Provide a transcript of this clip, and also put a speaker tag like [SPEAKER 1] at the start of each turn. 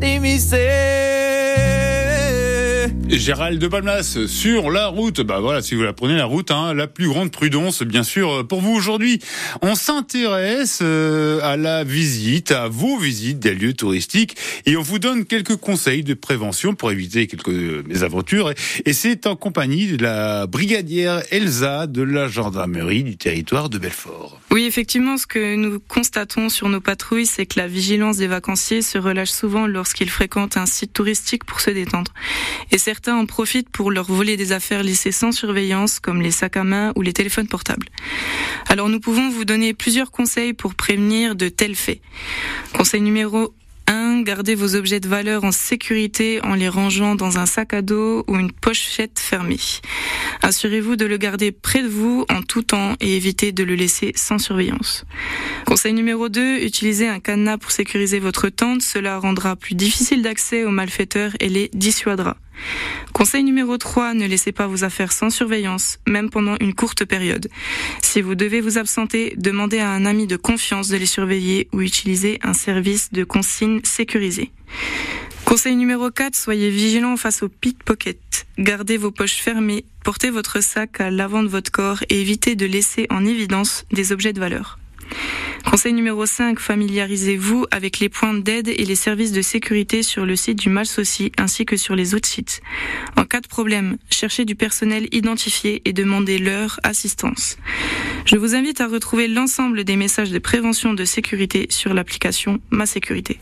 [SPEAKER 1] See me
[SPEAKER 2] Gérald de Palmas sur la route. Bah voilà, si vous la prenez la route, hein, la plus grande prudence, bien sûr, pour vous aujourd'hui. On s'intéresse euh, à la visite, à vos visites des lieux touristiques, et on vous donne quelques conseils de prévention pour éviter quelques mésaventures. Et c'est en compagnie de la brigadière Elsa de la gendarmerie du territoire de Belfort.
[SPEAKER 3] Oui, effectivement, ce que nous constatons sur nos patrouilles, c'est que la vigilance des vacanciers se relâche souvent lorsqu'ils fréquentent un site touristique pour se détendre. Certains en profitent pour leur voler des affaires laissées sans surveillance, comme les sacs à main ou les téléphones portables. Alors nous pouvons vous donner plusieurs conseils pour prévenir de tels faits. Conseil numéro 1. Gardez vos objets de valeur en sécurité en les rangeant dans un sac à dos ou une pochette fermée. Assurez-vous de le garder près de vous en tout temps et évitez de le laisser sans surveillance. Conseil numéro 2, utilisez un cadenas pour sécuriser votre tente. Cela rendra plus difficile d'accès aux malfaiteurs et les dissuadera. Conseil numéro 3, ne laissez pas vos affaires sans surveillance, même pendant une courte période. Si vous devez vous absenter, demandez à un ami de confiance de les surveiller ou utilisez un service de consigne sécurisé. Conseil numéro 4, soyez vigilant face aux pickpockets. Gardez vos poches fermées, portez votre sac à l'avant de votre corps et évitez de laisser en évidence des objets de valeur. Conseil numéro 5, familiarisez-vous avec les points d'aide et les services de sécurité sur le site du Malsaucy ainsi que sur les autres sites. En cas de problème, cherchez du personnel identifié et demandez leur assistance. Je vous invite à retrouver l'ensemble des messages de prévention de sécurité sur l'application Ma Sécurité.